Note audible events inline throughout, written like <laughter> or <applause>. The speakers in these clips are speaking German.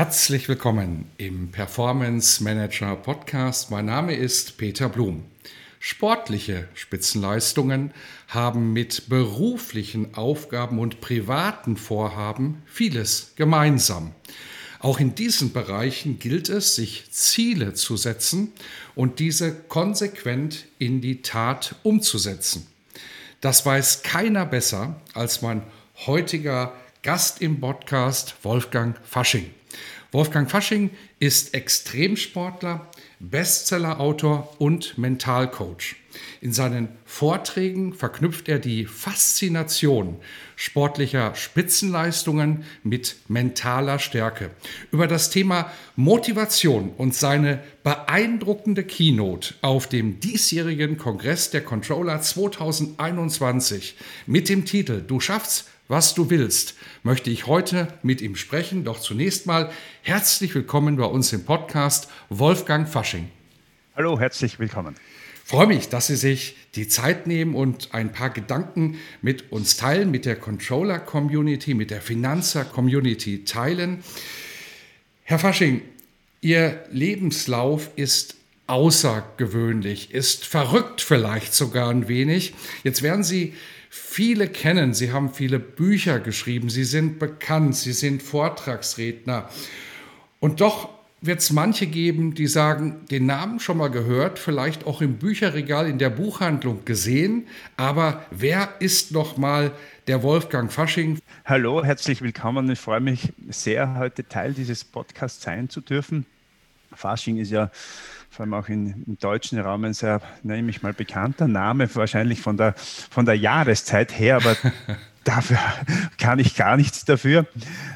Herzlich willkommen im Performance Manager Podcast. Mein Name ist Peter Blum. Sportliche Spitzenleistungen haben mit beruflichen Aufgaben und privaten Vorhaben vieles gemeinsam. Auch in diesen Bereichen gilt es, sich Ziele zu setzen und diese konsequent in die Tat umzusetzen. Das weiß keiner besser als mein heutiger Gast im Podcast, Wolfgang Fasching. Wolfgang Fasching ist Extremsportler, Bestsellerautor und Mentalcoach. In seinen Vorträgen verknüpft er die Faszination sportlicher Spitzenleistungen mit mentaler Stärke. Über das Thema Motivation und seine beeindruckende Keynote auf dem diesjährigen Kongress der Controller 2021 mit dem Titel Du schaffst was du willst, möchte ich heute mit ihm sprechen. Doch zunächst mal herzlich willkommen bei uns im Podcast, Wolfgang Fasching. Hallo, herzlich willkommen. Ich freue mich, dass Sie sich die Zeit nehmen und ein paar Gedanken mit uns teilen, mit der Controller-Community, mit der Finanzer-Community teilen. Herr Fasching, Ihr Lebenslauf ist außergewöhnlich, ist verrückt vielleicht sogar ein wenig. Jetzt werden Sie viele kennen. Sie haben viele Bücher geschrieben, sie sind bekannt, sie sind Vortragsredner. Und doch wird es manche geben, die sagen, den Namen schon mal gehört, vielleicht auch im Bücherregal in der Buchhandlung gesehen, aber wer ist noch mal der Wolfgang Fasching? Hallo, herzlich willkommen. Ich freue mich sehr, heute Teil dieses Podcasts sein zu dürfen. Fasching ist ja vor allem auch in, im deutschen Raum ein sehr, nenne ich mal, bekannter Name, wahrscheinlich von der, von der Jahreszeit her, aber <laughs> dafür kann ich gar nichts dafür.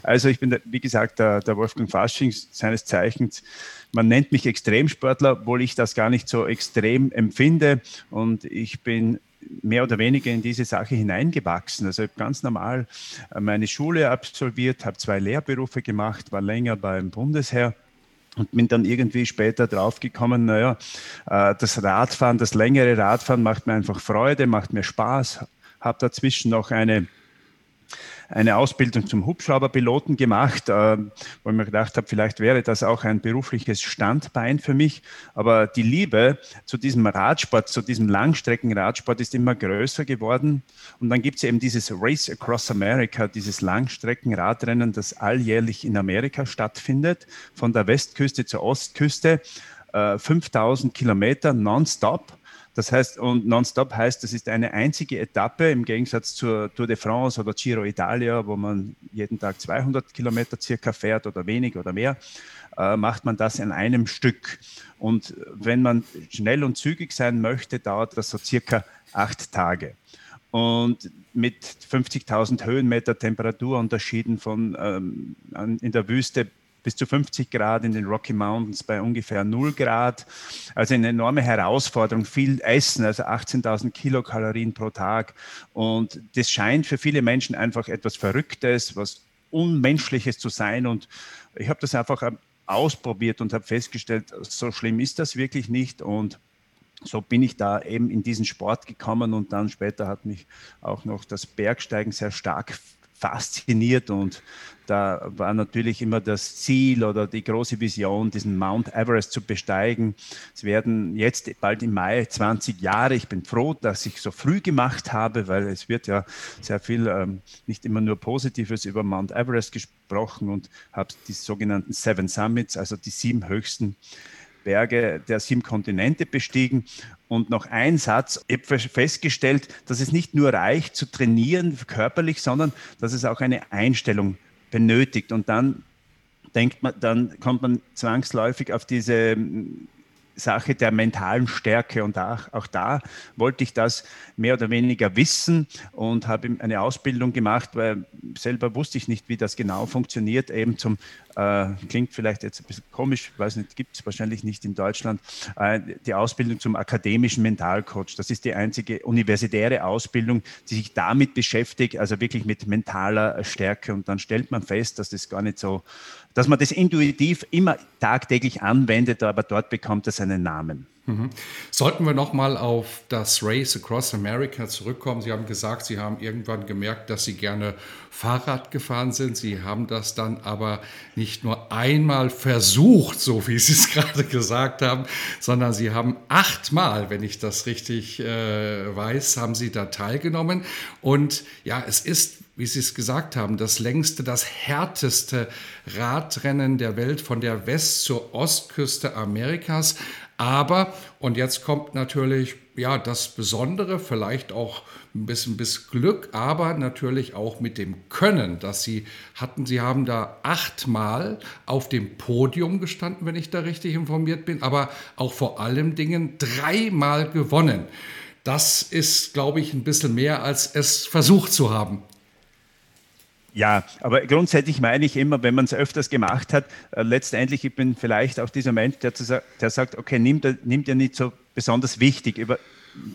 Also ich bin, wie gesagt, der, der Wolfgang Fasching, seines Zeichens man nennt mich Extremsportler, obwohl ich das gar nicht so extrem empfinde. Und ich bin mehr oder weniger in diese Sache hineingewachsen. Also ich habe ganz normal meine Schule absolviert, habe zwei Lehrberufe gemacht, war länger beim Bundesheer und bin dann irgendwie später draufgekommen, naja, äh, das Radfahren, das längere Radfahren macht mir einfach Freude, macht mir Spaß. Habe dazwischen noch eine eine Ausbildung zum Hubschrauberpiloten gemacht, äh, wo ich mir gedacht habe, vielleicht wäre das auch ein berufliches Standbein für mich. Aber die Liebe zu diesem Radsport, zu diesem Langstreckenradsport ist immer größer geworden. Und dann gibt es eben dieses Race Across America, dieses Langstreckenradrennen, das alljährlich in Amerika stattfindet, von der Westküste zur Ostküste. 5000 äh, Kilometer nonstop. Das heißt, und nonstop heißt, das ist eine einzige Etappe im Gegensatz zur Tour de France oder Giro Italia, wo man jeden Tag 200 Kilometer circa fährt oder weniger oder mehr, äh, macht man das in einem Stück. Und wenn man schnell und zügig sein möchte, dauert das so circa acht Tage. Und mit 50.000 Höhenmeter Temperaturunterschieden von ähm, in der Wüste bis zu 50 Grad in den Rocky Mountains bei ungefähr 0 Grad. Also eine enorme Herausforderung, viel Essen, also 18.000 Kilokalorien pro Tag. Und das scheint für viele Menschen einfach etwas Verrücktes, was Unmenschliches zu sein. Und ich habe das einfach ausprobiert und habe festgestellt, so schlimm ist das wirklich nicht. Und so bin ich da eben in diesen Sport gekommen und dann später hat mich auch noch das Bergsteigen sehr stark fasziniert und da war natürlich immer das Ziel oder die große Vision, diesen Mount Everest zu besteigen. Es werden jetzt bald im Mai 20 Jahre. Ich bin froh, dass ich so früh gemacht habe, weil es wird ja sehr viel, ähm, nicht immer nur Positives über Mount Everest gesprochen und habe die sogenannten Seven Summits, also die sieben höchsten Berge der sieben Kontinente bestiegen. Und noch ein Satz, ich habe festgestellt, dass es nicht nur reicht zu trainieren körperlich, sondern dass es auch eine Einstellung benötigt. Und dann denkt man, dann kommt man zwangsläufig auf diese Sache der mentalen Stärke. Und auch, auch da wollte ich das mehr oder weniger wissen und habe eine Ausbildung gemacht, weil selber wusste ich nicht, wie das genau funktioniert, eben zum äh, klingt vielleicht jetzt ein bisschen komisch, weiß nicht, gibt es wahrscheinlich nicht in Deutschland, äh, die Ausbildung zum akademischen Mentalcoach. Das ist die einzige universitäre Ausbildung, die sich damit beschäftigt, also wirklich mit mentaler Stärke. Und dann stellt man fest, dass das gar nicht so, dass man das intuitiv immer tagtäglich anwendet, aber dort bekommt es einen Namen. Mhm. Sollten wir nochmal auf das Race Across America zurückkommen. Sie haben gesagt, Sie haben irgendwann gemerkt, dass Sie gerne Fahrrad gefahren sind. Sie haben das dann aber nicht nur einmal versucht, so wie Sie es <laughs> gerade gesagt haben, sondern Sie haben achtmal, wenn ich das richtig äh, weiß, haben Sie da teilgenommen. Und ja, es ist wie Sie es gesagt haben, das längste, das härteste Radrennen der Welt von der West- zur Ostküste Amerikas. Aber, und jetzt kommt natürlich ja das Besondere, vielleicht auch ein bisschen bis Glück, aber natürlich auch mit dem Können, dass sie hatten. Sie haben da achtmal auf dem Podium gestanden, wenn ich da richtig informiert bin, aber auch vor allem Dingen dreimal gewonnen. Das ist, glaube ich, ein bisschen mehr, als es versucht zu haben. Ja, aber grundsätzlich meine ich immer, wenn man es öfters gemacht hat, äh, letztendlich, ich bin vielleicht auch dieser Mensch, der, zu, der sagt, okay, nimm, nimm dir nicht so besonders wichtig, über,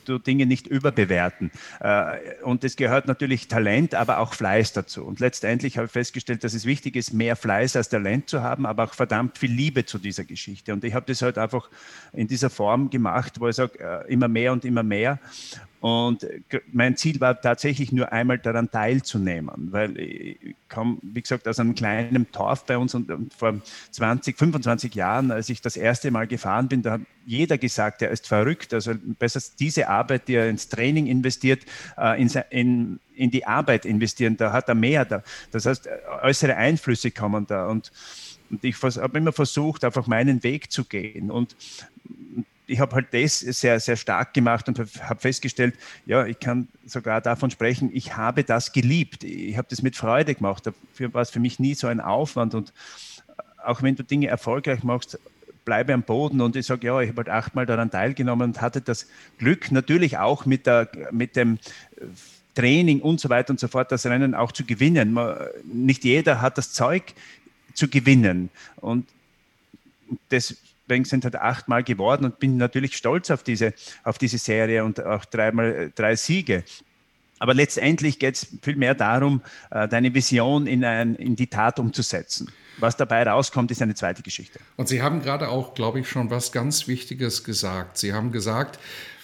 du Dinge nicht überbewerten. Äh, und es gehört natürlich Talent, aber auch Fleiß dazu. Und letztendlich habe ich festgestellt, dass es wichtig ist, mehr Fleiß als Talent zu haben, aber auch verdammt viel Liebe zu dieser Geschichte. Und ich habe das halt einfach in dieser Form gemacht, wo ich sage, äh, immer mehr und immer mehr. Und mein Ziel war tatsächlich nur einmal daran teilzunehmen, weil ich komme, wie gesagt, aus einem kleinen Dorf bei uns und, vor 20, 25 Jahren, als ich das erste Mal gefahren bin, da hat jeder gesagt, er ist verrückt. Also besser diese Arbeit, die er ins Training investiert, äh, in, in, in die Arbeit investieren, da hat er mehr. Da. Das heißt, äußere Einflüsse kommen da. Und, und ich habe immer versucht, einfach meinen Weg zu gehen. Und ich habe halt das sehr, sehr stark gemacht und habe festgestellt, ja, ich kann sogar davon sprechen, ich habe das geliebt. Ich habe das mit Freude gemacht. Dafür war es für mich nie so ein Aufwand. Und auch wenn du Dinge erfolgreich machst, bleibe am Boden. Und ich sage, ja, ich habe halt achtmal daran teilgenommen und hatte das Glück, natürlich auch mit, der, mit dem Training und so weiter und so fort, das Rennen auch zu gewinnen. Man, nicht jeder hat das Zeug zu gewinnen. Und das Bank sind halt achtmal geworden und bin natürlich stolz auf diese, auf diese Serie und auch dreimal drei Siege. Aber letztendlich geht es viel mehr darum, äh, deine Vision in, ein, in die Tat umzusetzen. Was dabei rauskommt, ist eine zweite Geschichte. Und Sie haben gerade auch, glaube ich, schon was ganz Wichtiges gesagt. Sie haben gesagt,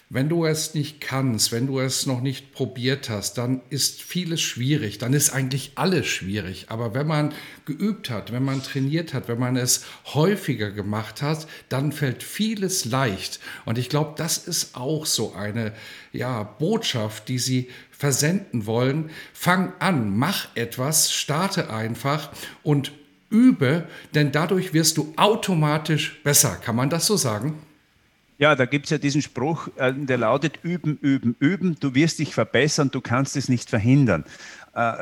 wenn du es nicht kannst, wenn du es noch nicht probiert hast, dann ist vieles schwierig, dann ist eigentlich alles schwierig. Aber wenn man geübt hat, wenn man trainiert hat, wenn man es häufiger gemacht hat, dann fällt vieles leicht. Und ich glaube, das ist auch so eine ja, Botschaft, die Sie versenden wollen. Fang an, mach etwas, starte einfach und übe, denn dadurch wirst du automatisch besser. Kann man das so sagen? Ja, da gibt es ja diesen Spruch, äh, der lautet, üben, üben, üben, du wirst dich verbessern, du kannst es nicht verhindern. Äh,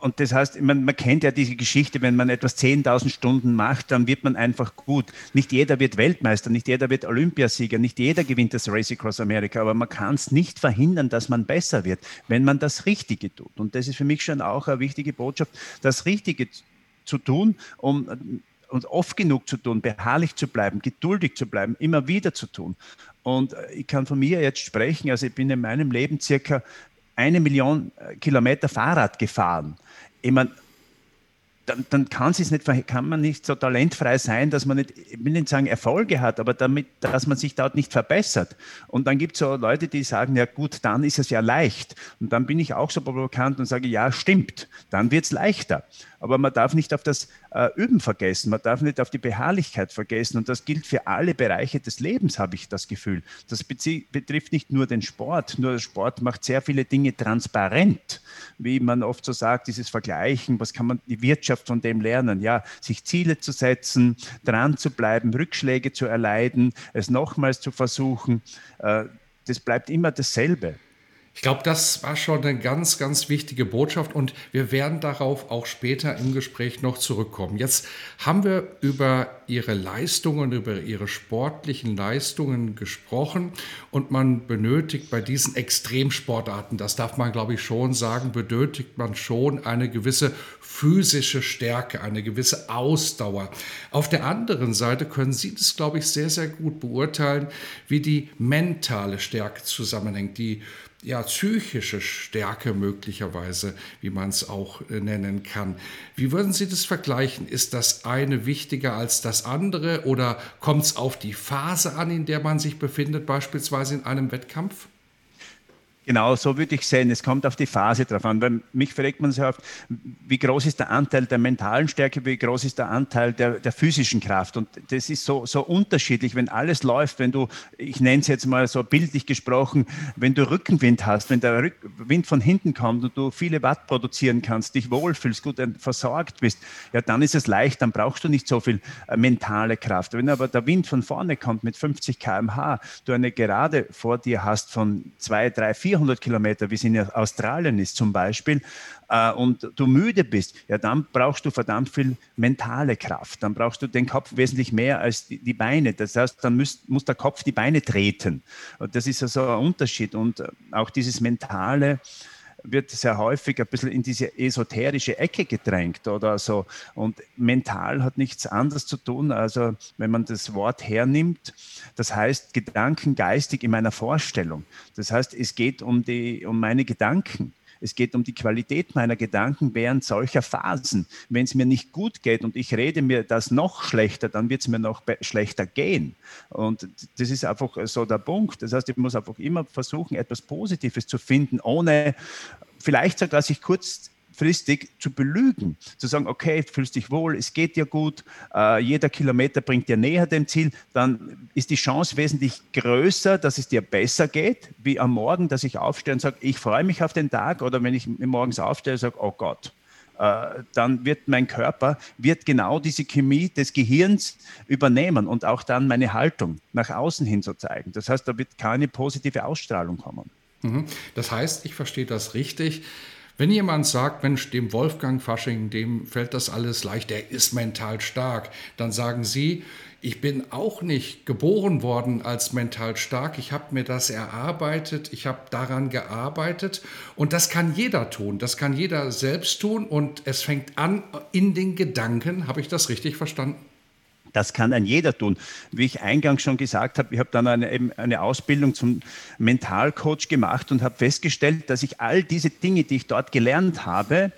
und das heißt, man, man, kennt ja diese Geschichte, wenn man etwas 10.000 Stunden macht, dann wird man einfach gut. Nicht jeder wird Weltmeister, nicht jeder wird Olympiasieger, nicht jeder gewinnt das Race Across America, aber man kann es nicht verhindern, dass man besser wird, wenn man das Richtige tut. Und das ist für mich schon auch eine wichtige Botschaft, das Richtige zu tun, um und oft genug zu tun, beharrlich zu bleiben, geduldig zu bleiben, immer wieder zu tun. Und äh, ich kann von mir jetzt sprechen, also ich bin in meinem Leben circa eine Million äh, Kilometer Fahrrad gefahren. Ich meine, dann, dann kann, nicht, kann man nicht so talentfrei sein, dass man nicht, ich will nicht sagen Erfolge hat, aber damit, dass man sich dort nicht verbessert. Und dann gibt es so Leute, die sagen, ja gut, dann ist es ja leicht. Und dann bin ich auch so provokant und sage, ja, stimmt, dann wird es leichter. Aber man darf nicht auf das äh, Üben vergessen, man darf nicht auf die Beharrlichkeit vergessen. Und das gilt für alle Bereiche des Lebens, habe ich das Gefühl. Das betrifft nicht nur den Sport, nur der Sport macht sehr viele Dinge transparent, wie man oft so sagt, dieses Vergleichen, was kann man die Wirtschaft von dem lernen? Ja, sich Ziele zu setzen, dran zu bleiben, Rückschläge zu erleiden, es nochmals zu versuchen. Äh, das bleibt immer dasselbe. Ich glaube, das war schon eine ganz, ganz wichtige Botschaft und wir werden darauf auch später im Gespräch noch zurückkommen. Jetzt haben wir über Ihre Leistungen, über Ihre sportlichen Leistungen gesprochen und man benötigt bei diesen Extremsportarten, das darf man glaube ich schon sagen, benötigt man schon eine gewisse physische Stärke, eine gewisse Ausdauer. Auf der anderen Seite können Sie das glaube ich sehr, sehr gut beurteilen, wie die mentale Stärke zusammenhängt, die ja, psychische Stärke möglicherweise, wie man es auch äh, nennen kann. Wie würden Sie das vergleichen? Ist das eine wichtiger als das andere oder kommt es auf die Phase an, in der man sich befindet, beispielsweise in einem Wettkampf? Genau, so würde ich sehen. Es kommt auf die Phase drauf an. Weil mich fragt man sehr oft, wie groß ist der Anteil der mentalen Stärke, wie groß ist der Anteil der, der physischen Kraft. Und das ist so, so unterschiedlich, wenn alles läuft, wenn du, ich nenne es jetzt mal so bildlich gesprochen, wenn du Rückenwind hast, wenn der Wind von hinten kommt und du viele Watt produzieren kannst, dich wohlfühlst, gut versorgt bist, ja, dann ist es leicht, dann brauchst du nicht so viel äh, mentale Kraft. Wenn aber der Wind von vorne kommt mit 50 km/h, du eine Gerade vor dir hast von zwei, drei, vier 400 Kilometer, wie es in Australien ist zum Beispiel, äh, und du müde bist, ja, dann brauchst du verdammt viel mentale Kraft. Dann brauchst du den Kopf wesentlich mehr als die, die Beine. Das heißt, dann muss, muss der Kopf die Beine treten. Und das ist also ein Unterschied. Und äh, auch dieses mentale, wird sehr häufig ein bisschen in diese esoterische Ecke gedrängt oder so. Und mental hat nichts anderes zu tun, also wenn man das Wort hernimmt, das heißt Gedanken geistig in meiner Vorstellung. Das heißt, es geht um, die, um meine Gedanken. Es geht um die Qualität meiner Gedanken während solcher Phasen. Wenn es mir nicht gut geht und ich rede mir das noch schlechter, dann wird es mir noch schlechter gehen. Und das ist einfach so der Punkt. Das heißt, ich muss einfach immer versuchen, etwas Positives zu finden, ohne vielleicht sogar sich kurz kurzfristig zu belügen, zu sagen, okay, du fühlst dich wohl, es geht dir gut, äh, jeder Kilometer bringt dir näher dem Ziel, dann ist die Chance wesentlich größer, dass es dir besser geht, wie am Morgen, dass ich aufstehe und sage, ich freue mich auf den Tag oder wenn ich morgens aufstehe und sage, oh Gott, äh, dann wird mein Körper wird genau diese Chemie des Gehirns übernehmen und auch dann meine Haltung nach außen hin so zeigen. Das heißt, da wird keine positive Ausstrahlung kommen. Mhm. Das heißt, ich verstehe das richtig. Wenn jemand sagt, Mensch, dem Wolfgang Fasching, dem fällt das alles leicht, der ist mental stark, dann sagen Sie, ich bin auch nicht geboren worden als mental stark. Ich habe mir das erarbeitet, ich habe daran gearbeitet und das kann jeder tun, das kann jeder selbst tun und es fängt an in den Gedanken. Habe ich das richtig verstanden? Das kann ein jeder tun. Wie ich eingangs schon gesagt habe, ich habe dann eine, eben eine Ausbildung zum Mentalcoach gemacht und habe festgestellt, dass ich all diese Dinge, die ich dort gelernt habe,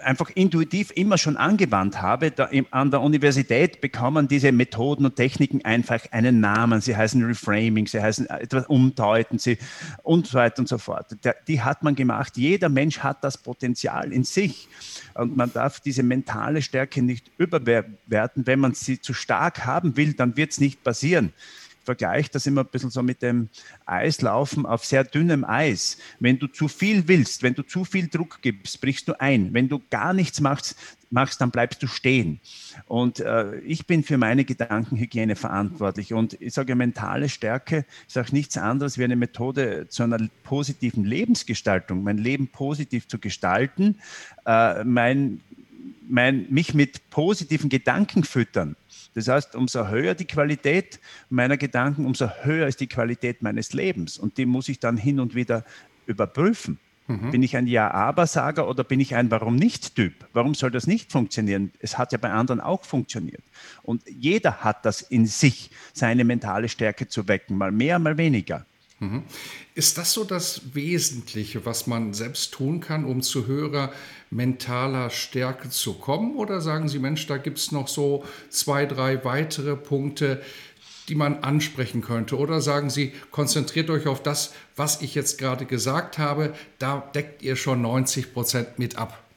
einfach intuitiv immer schon angewandt habe. Da an der Universität bekommen diese Methoden und Techniken einfach einen Namen. Sie heißen Reframing, sie heißen etwas umdeuten sie und so weiter und so fort. Die hat man gemacht. Jeder Mensch hat das Potenzial in sich. Und man darf diese mentale Stärke nicht überwerten. Wenn man sie zu stark haben will, dann wird es nicht passieren vergleiche das immer ein bisschen so mit dem Eislaufen auf sehr dünnem Eis. Wenn du zu viel willst, wenn du zu viel Druck gibst, brichst du ein. Wenn du gar nichts machst, machst dann bleibst du stehen. Und äh, ich bin für meine Gedankenhygiene verantwortlich. Und ich sage, mentale Stärke ist auch nichts anderes wie eine Methode zu einer positiven Lebensgestaltung, mein Leben positiv zu gestalten, äh, mein, mein, mich mit positiven Gedanken füttern. Das heißt, umso höher die Qualität meiner Gedanken, umso höher ist die Qualität meines Lebens. Und die muss ich dann hin und wieder überprüfen. Mhm. Bin ich ein Ja-Aber-Sager oder bin ich ein Warum-nicht-Typ? Warum soll das nicht funktionieren? Es hat ja bei anderen auch funktioniert. Und jeder hat das in sich, seine mentale Stärke zu wecken, mal mehr, mal weniger. Mhm. Ist das so das Wesentliche, was man selbst tun kann, um zu höherer mentaler Stärke zu kommen? Oder sagen Sie, Mensch, da gibt es noch so zwei, drei weitere Punkte, die man ansprechen könnte? Oder sagen Sie, konzentriert euch auf das, was ich jetzt gerade gesagt habe, da deckt ihr schon 90 Prozent mit ab?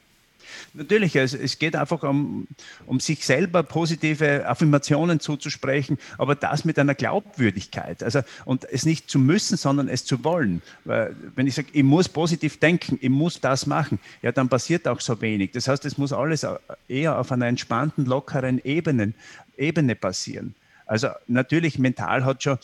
Natürlich, es, es geht einfach um, um sich selber positive Affirmationen zuzusprechen, aber das mit einer Glaubwürdigkeit. Also, und es nicht zu müssen, sondern es zu wollen. Weil, wenn ich sage, ich muss positiv denken, ich muss das machen, ja, dann passiert auch so wenig. Das heißt, es muss alles eher auf einer entspannten, lockeren Ebene, Ebene passieren. Also natürlich mental hat schon,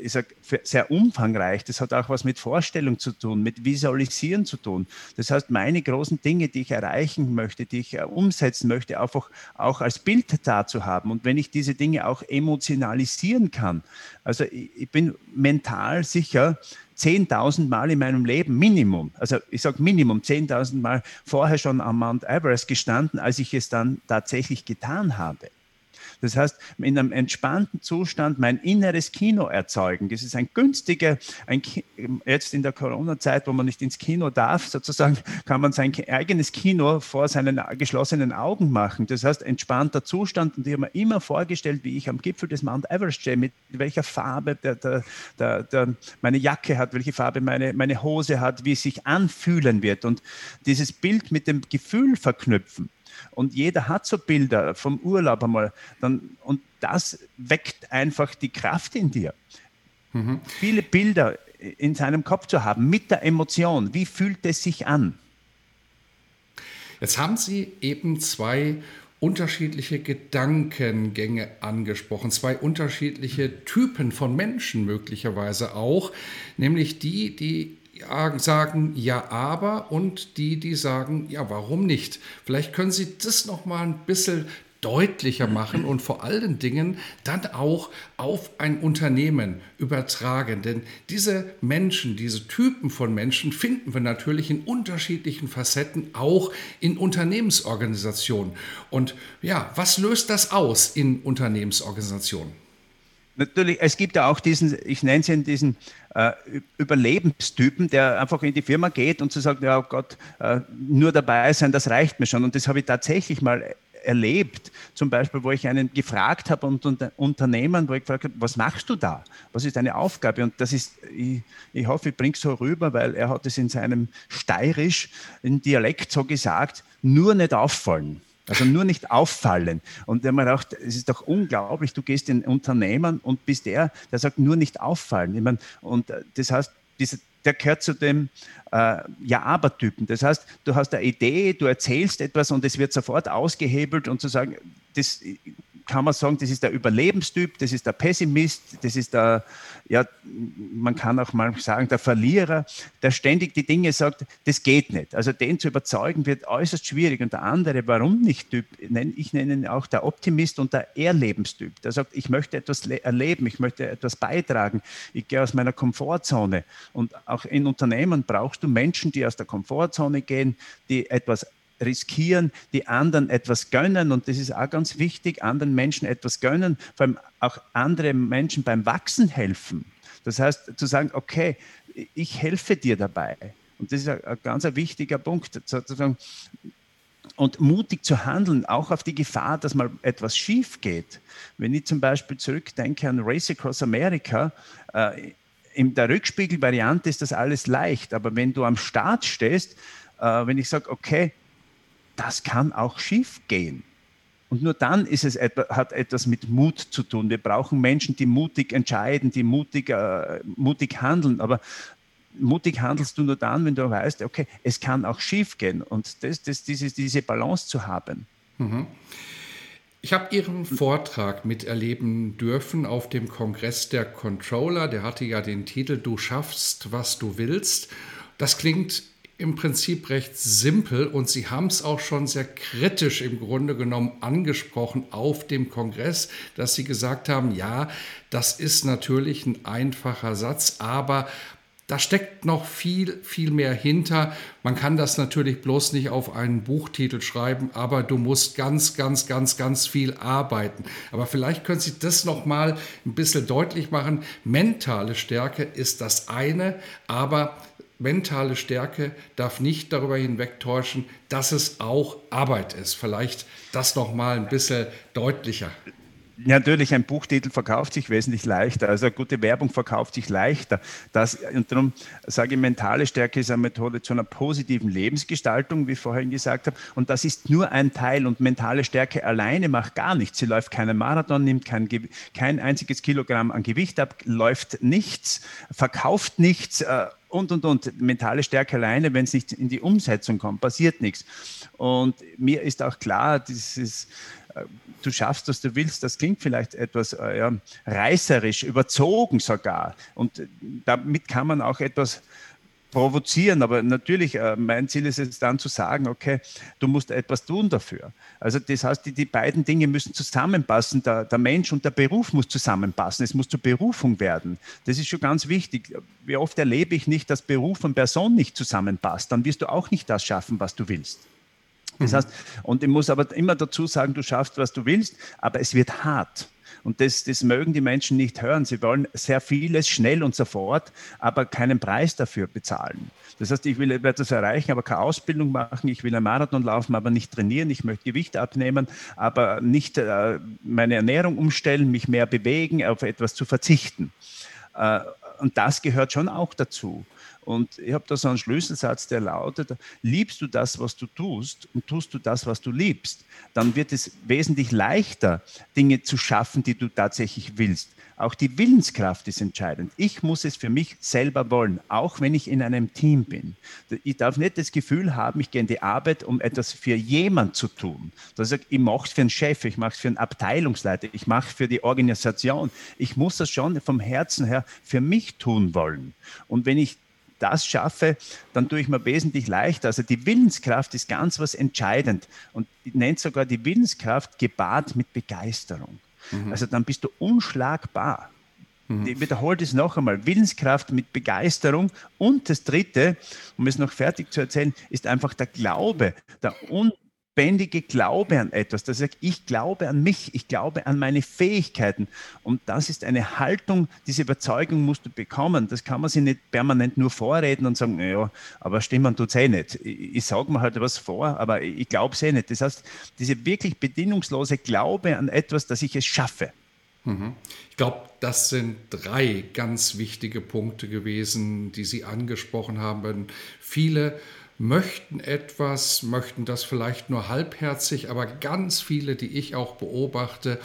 ich sag, sehr umfangreich. Das hat auch was mit Vorstellung zu tun, mit Visualisieren zu tun. Das heißt, meine großen Dinge, die ich erreichen möchte, die ich äh, umsetzen möchte, einfach auch als Bild da zu haben. Und wenn ich diese Dinge auch emotionalisieren kann, also ich bin mental sicher, 10.000 Mal in meinem Leben Minimum, also ich sage Minimum 10.000 Mal vorher schon am Mount Everest gestanden, als ich es dann tatsächlich getan habe. Das heißt, in einem entspannten Zustand mein inneres Kino erzeugen. Das ist ein günstiger, ein, jetzt in der Corona-Zeit, wo man nicht ins Kino darf, sozusagen, <laughs> kann man sein eigenes Kino vor seinen geschlossenen Augen machen. Das heißt, entspannter Zustand. Und ich habe mir immer vorgestellt, wie ich am Gipfel des Mount Everest stehe, mit welcher Farbe der, der, der, der meine Jacke hat, welche Farbe meine, meine Hose hat, wie es sich anfühlen wird. Und dieses Bild mit dem Gefühl verknüpfen. Und jeder hat so Bilder vom Urlaub einmal. Dann, und das weckt einfach die Kraft in dir. Mhm. Viele Bilder in seinem Kopf zu haben mit der Emotion. Wie fühlt es sich an? Jetzt haben Sie eben zwei unterschiedliche Gedankengänge angesprochen, zwei unterschiedliche Typen von Menschen möglicherweise auch, nämlich die, die sagen ja, aber und die, die sagen ja, warum nicht. Vielleicht können Sie das noch mal ein bisschen deutlicher machen und vor allen Dingen dann auch auf ein Unternehmen übertragen. Denn diese Menschen, diese Typen von Menschen finden wir natürlich in unterschiedlichen Facetten, auch in Unternehmensorganisationen. Und ja, was löst das aus in Unternehmensorganisationen? Natürlich, es gibt ja auch diesen, ich nenne es ihn diesen äh, Überlebenstypen, der einfach in die Firma geht und zu so sagt, ja oh Gott, äh, nur dabei sein, das reicht mir schon. Und das habe ich tatsächlich mal erlebt. Zum Beispiel, wo ich einen gefragt habe und, und Unternehmen, wo ich gefragt habe, was machst du da? Was ist deine Aufgabe? Und das ist, ich, ich hoffe, ich bringe es so rüber, weil er hat es in seinem steirisch, in Dialekt so gesagt, nur nicht auffallen. Also nur nicht auffallen. Und der mir gedacht, es ist doch unglaublich, du gehst in Unternehmen und bist der, der sagt, nur nicht auffallen. Ich meine, und äh, das heißt, diese, der gehört zu dem äh, Ja-Aber-Typen. Das heißt, du hast eine Idee, du erzählst etwas und es wird sofort ausgehebelt und zu sagen, das kann man sagen, das ist der Überlebenstyp, das ist der Pessimist, das ist der, ja, man kann auch mal sagen, der Verlierer, der ständig die Dinge sagt, das geht nicht. Also den zu überzeugen wird äußerst schwierig. Und der andere, warum nicht Typ, ich nenne ihn auch der Optimist und der Erlebenstyp. Der sagt, ich möchte etwas erleben, ich möchte etwas beitragen, ich gehe aus meiner Komfortzone. Und auch in Unternehmen brauchst du Menschen, die aus der Komfortzone gehen, die etwas riskieren, die anderen etwas gönnen. Und das ist auch ganz wichtig, anderen Menschen etwas gönnen, vor allem auch andere Menschen beim Wachsen helfen. Das heißt, zu sagen, okay, ich helfe dir dabei. Und das ist ein, ein ganz wichtiger Punkt, sozusagen. Und mutig zu handeln, auch auf die Gefahr, dass mal etwas schief geht. Wenn ich zum Beispiel zurückdenke an Race Across America, äh, in der Rückspiegelvariante ist das alles leicht, aber wenn du am Start stehst, äh, wenn ich sage, okay, das kann auch schief gehen. Und nur dann ist es etwa, hat etwas mit Mut zu tun. Wir brauchen Menschen, die mutig entscheiden, die mutig, äh, mutig handeln. Aber mutig handelst du nur dann, wenn du weißt, okay, es kann auch schief gehen. Und das, das, diese, diese Balance zu haben. Mhm. Ich habe Ihren Vortrag miterleben dürfen auf dem Kongress der Controller. Der hatte ja den Titel Du schaffst, was du willst. Das klingt im Prinzip recht simpel und Sie haben es auch schon sehr kritisch im Grunde genommen angesprochen auf dem Kongress, dass Sie gesagt haben, ja, das ist natürlich ein einfacher Satz, aber da steckt noch viel, viel mehr hinter. Man kann das natürlich bloß nicht auf einen Buchtitel schreiben, aber du musst ganz, ganz, ganz, ganz viel arbeiten. Aber vielleicht können Sie das noch mal ein bisschen deutlich machen. Mentale Stärke ist das eine, aber mentale Stärke darf nicht darüber hinwegtäuschen, dass es auch Arbeit ist. Vielleicht das noch mal ein bisschen deutlicher. Natürlich, ein Buchtitel verkauft sich wesentlich leichter. Also gute Werbung verkauft sich leichter. Das, und darum sage ich, mentale Stärke ist eine Methode zu einer positiven Lebensgestaltung, wie ich vorhin gesagt habe. Und das ist nur ein Teil. Und mentale Stärke alleine macht gar nichts. Sie läuft keinen Marathon, nimmt kein, kein einziges Kilogramm an Gewicht ab, läuft nichts, verkauft nichts. Äh, und, und, und. Mentale Stärke alleine, wenn es nicht in die Umsetzung kommt, passiert nichts. Und mir ist auch klar, dieses, du schaffst, was du willst, das klingt vielleicht etwas äh, ja, reißerisch, überzogen sogar. Und damit kann man auch etwas provozieren, aber natürlich, äh, mein Ziel ist es dann zu sagen, okay, du musst etwas tun dafür. Also das heißt, die, die beiden Dinge müssen zusammenpassen, der, der, Mensch und der Beruf muss zusammenpassen, es muss zur Berufung werden. Das ist schon ganz wichtig. Wie oft erlebe ich nicht, dass Beruf und Person nicht zusammenpasst, dann wirst du auch nicht das schaffen, was du willst. Das heißt, und ich muss aber immer dazu sagen, du schaffst, was du willst, aber es wird hart. Und das, das mögen die Menschen nicht hören. Sie wollen sehr vieles schnell und sofort, aber keinen Preis dafür bezahlen. Das heißt, ich will etwas erreichen, aber keine Ausbildung machen. Ich will einen Marathon laufen, aber nicht trainieren. Ich möchte Gewicht abnehmen, aber nicht äh, meine Ernährung umstellen, mich mehr bewegen, auf etwas zu verzichten. Äh, und das gehört schon auch dazu. Und ich habe da so einen Schlüsselsatz, der lautet, liebst du das, was du tust und tust du das, was du liebst, dann wird es wesentlich leichter, Dinge zu schaffen, die du tatsächlich willst. Auch die Willenskraft ist entscheidend. Ich muss es für mich selber wollen, auch wenn ich in einem Team bin. Ich darf nicht das Gefühl haben, ich gehe in die Arbeit, um etwas für jemand zu tun. Das heißt, ich mache es für einen Chef, ich mache es für einen Abteilungsleiter, ich mache es für die Organisation. Ich muss das schon vom Herzen her für mich tun wollen. Und wenn ich das schaffe, dann tue ich mir wesentlich leichter. Also die Willenskraft ist ganz was entscheidend und nennt sogar die Willenskraft gepaart mit Begeisterung. Mhm. Also dann bist du unschlagbar. Mhm. Ich wiederhole das noch einmal. Willenskraft mit Begeisterung. Und das Dritte, um es noch fertig zu erzählen, ist einfach der Glaube, der un lebendige Glaube an etwas. Das sagt, ich glaube an mich, ich glaube an meine Fähigkeiten. Und das ist eine Haltung, diese Überzeugung musst du bekommen. Das kann man sich nicht permanent nur vorreden und sagen, naja, aber stimmen tut es eh nicht. Ich, ich sage mir halt was vor, aber ich glaube es eh nicht. Das heißt, diese wirklich bedingungslose Glaube an etwas, dass ich es schaffe. Mhm. Ich glaube, das sind drei ganz wichtige Punkte gewesen, die Sie angesprochen haben. Viele möchten etwas, möchten das vielleicht nur halbherzig, aber ganz viele, die ich auch beobachte,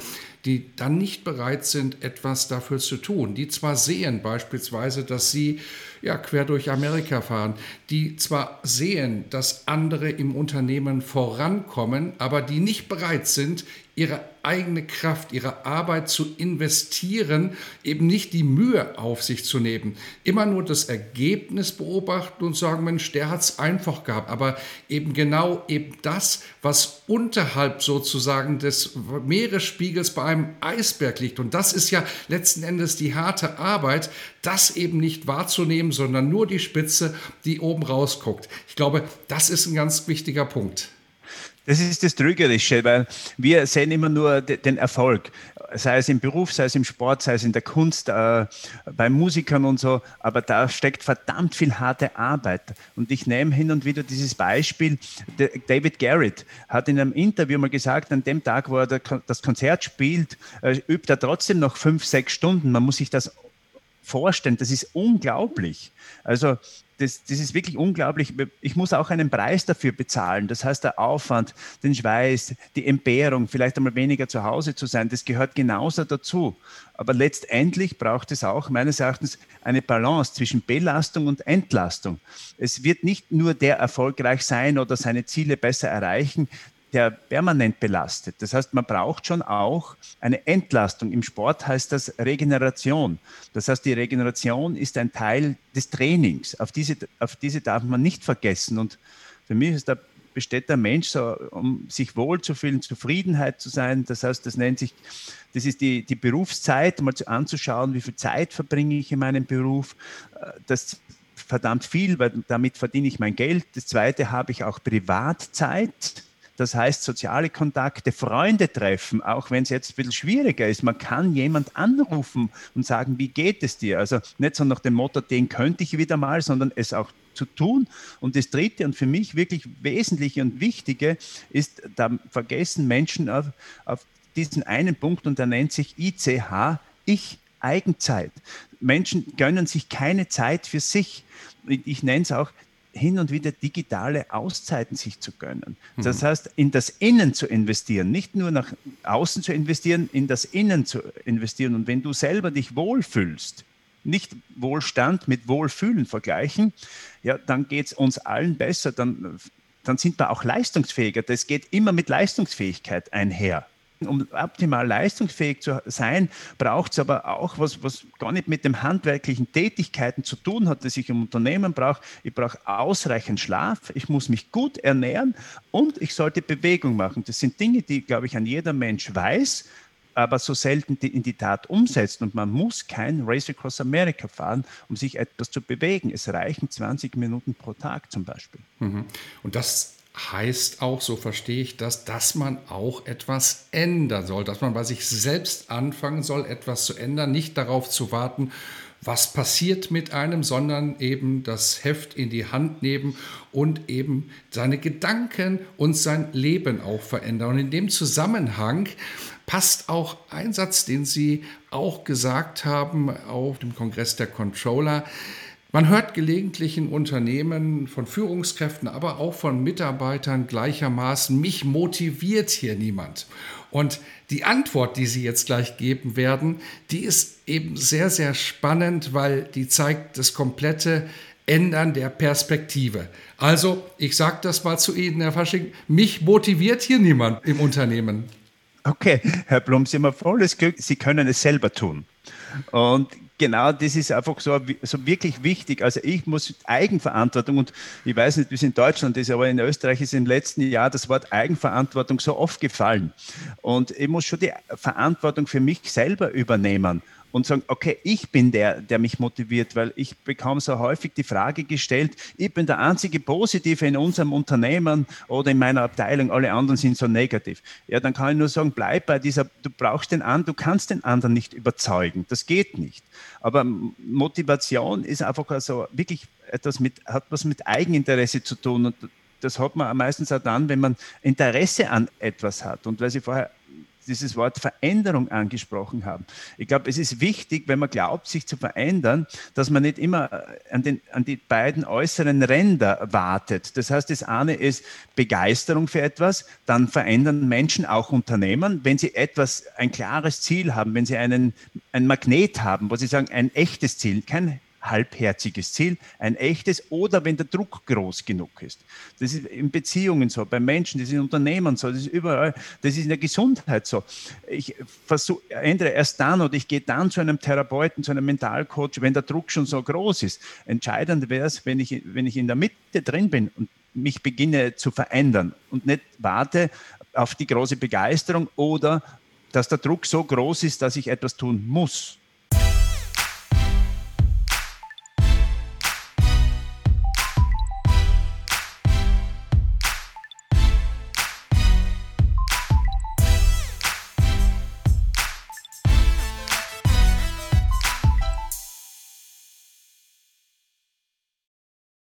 die dann nicht bereit sind, etwas dafür zu tun, die zwar sehen beispielsweise, dass sie ja quer durch Amerika fahren, die zwar sehen, dass andere im Unternehmen vorankommen, aber die nicht bereit sind, ihre eigene Kraft, ihre Arbeit zu investieren, eben nicht die Mühe auf sich zu nehmen, immer nur das Ergebnis beobachten und sagen, Mensch, der hat es einfach gehabt, aber eben genau eben das, was unterhalb sozusagen des Meeresspiegels bei einem Eisberg liegt. Und das ist ja letzten Endes die harte Arbeit, das eben nicht wahrzunehmen, sondern nur die Spitze, die oben rausguckt. Ich glaube, das ist ein ganz wichtiger Punkt. Das ist das Trügerische, weil wir sehen immer nur den Erfolg, sei es im Beruf, sei es im Sport, sei es in der Kunst, äh, bei Musikern und so, aber da steckt verdammt viel harte Arbeit. Und ich nehme hin und wieder dieses Beispiel, David Garrett hat in einem Interview mal gesagt, an dem Tag, wo er das Konzert spielt, äh, übt er trotzdem noch fünf, sechs Stunden. Man muss sich das vorstellen, das ist unglaublich. Also das, das ist wirklich unglaublich. Ich muss auch einen Preis dafür bezahlen. Das heißt, der Aufwand, den Schweiß, die Entbehrung, vielleicht einmal weniger zu Hause zu sein, das gehört genauso dazu. Aber letztendlich braucht es auch meines Erachtens eine Balance zwischen Belastung und Entlastung. Es wird nicht nur der erfolgreich sein oder seine Ziele besser erreichen, der permanent belastet. Das heißt, man braucht schon auch eine Entlastung. Im Sport heißt das Regeneration. Das heißt, die Regeneration ist ein Teil des Trainings. Auf diese, auf diese darf man nicht vergessen. Und für mich ist da besteht der Mensch so, um sich wohlzufühlen, Zufriedenheit zu sein. Das heißt, das nennt sich, das ist die, die Berufszeit, mal anzuschauen, wie viel Zeit verbringe ich in meinem Beruf. Das verdammt viel, weil damit verdiene ich mein Geld. Das zweite habe ich auch Privatzeit. Das heißt, soziale Kontakte, Freunde treffen, auch wenn es jetzt ein bisschen schwieriger ist. Man kann jemand anrufen und sagen, wie geht es dir? Also nicht so nach dem Motto, den könnte ich wieder mal, sondern es auch zu tun. Und das Dritte und für mich wirklich Wesentliche und Wichtige ist, da vergessen Menschen auf, auf diesen einen Punkt und der nennt sich ICH, Ich Eigenzeit. Menschen gönnen sich keine Zeit für sich. Ich nenne es auch hin und wieder digitale Auszeiten sich zu gönnen. Das mhm. heißt, in das Innen zu investieren, nicht nur nach außen zu investieren, in das Innen zu investieren. Und wenn du selber dich wohlfühlst, nicht Wohlstand mit Wohlfühlen vergleichen, ja, dann geht es uns allen besser, dann, dann sind wir auch leistungsfähiger. Das geht immer mit Leistungsfähigkeit einher. Um optimal leistungsfähig zu sein, braucht es aber auch was, was gar nicht mit den handwerklichen Tätigkeiten zu tun hat, das ich im Unternehmen brauche. Ich brauche ausreichend Schlaf, ich muss mich gut ernähren und ich sollte Bewegung machen. Das sind Dinge, die, glaube ich, an jeder Mensch weiß, aber so selten in die Tat umsetzt. Und man muss kein Race Across America fahren, um sich etwas zu bewegen. Es reichen 20 Minuten pro Tag zum Beispiel. Mhm. Und das heißt auch, so verstehe ich das, dass man auch etwas ändern soll, dass man bei sich selbst anfangen soll, etwas zu ändern, nicht darauf zu warten, was passiert mit einem, sondern eben das Heft in die Hand nehmen und eben seine Gedanken und sein Leben auch verändern. Und in dem Zusammenhang passt auch ein Satz, den Sie auch gesagt haben auf dem Kongress der Controller. Man hört gelegentlich in Unternehmen von Führungskräften, aber auch von Mitarbeitern gleichermaßen, mich motiviert hier niemand. Und die Antwort, die Sie jetzt gleich geben werden, die ist eben sehr, sehr spannend, weil die zeigt das komplette Ändern der Perspektive. Also, ich sage das mal zu Ihnen, Herr Fasching, mich motiviert hier niemand im Unternehmen. Okay, Herr Blum, Sie haben volles Glück, Sie können es selber tun. Und genau das ist einfach so, so wirklich wichtig. Also ich muss Eigenverantwortung und ich weiß nicht, wie es in Deutschland ist, aber in Österreich ist im letzten Jahr das Wort Eigenverantwortung so oft gefallen. Und ich muss schon die Verantwortung für mich selber übernehmen und sagen, okay, ich bin der, der mich motiviert, weil ich bekomme so häufig die Frage gestellt, ich bin der einzige Positive in unserem Unternehmen oder in meiner Abteilung, alle anderen sind so negativ. Ja, dann kann ich nur sagen, bleib bei dieser, du brauchst den anderen, du kannst den anderen nicht überzeugen, das geht nicht. Aber Motivation ist einfach also wirklich etwas mit, hat was mit Eigeninteresse zu tun und das hat man meistens auch dann, wenn man Interesse an etwas hat. Und weil Sie vorher dieses Wort Veränderung angesprochen haben. Ich glaube, es ist wichtig, wenn man glaubt, sich zu verändern, dass man nicht immer äh, an, den, an die beiden äußeren Ränder wartet. Das heißt, das eine ist Begeisterung für etwas, dann verändern Menschen auch Unternehmen, wenn sie etwas, ein klares Ziel haben, wenn sie einen, ein Magnet haben, wo sie sagen, ein echtes Ziel, kein halbherziges Ziel, ein echtes oder wenn der Druck groß genug ist. Das ist in Beziehungen so, bei Menschen, das ist in Unternehmen so, das ist überall, das ist in der Gesundheit so. Ich versuche, ändere erst dann oder ich gehe dann zu einem Therapeuten, zu einem Mentalcoach, wenn der Druck schon so groß ist. Entscheidend wäre es, wenn ich, wenn ich in der Mitte drin bin und mich beginne zu verändern und nicht warte auf die große Begeisterung oder dass der Druck so groß ist, dass ich etwas tun muss.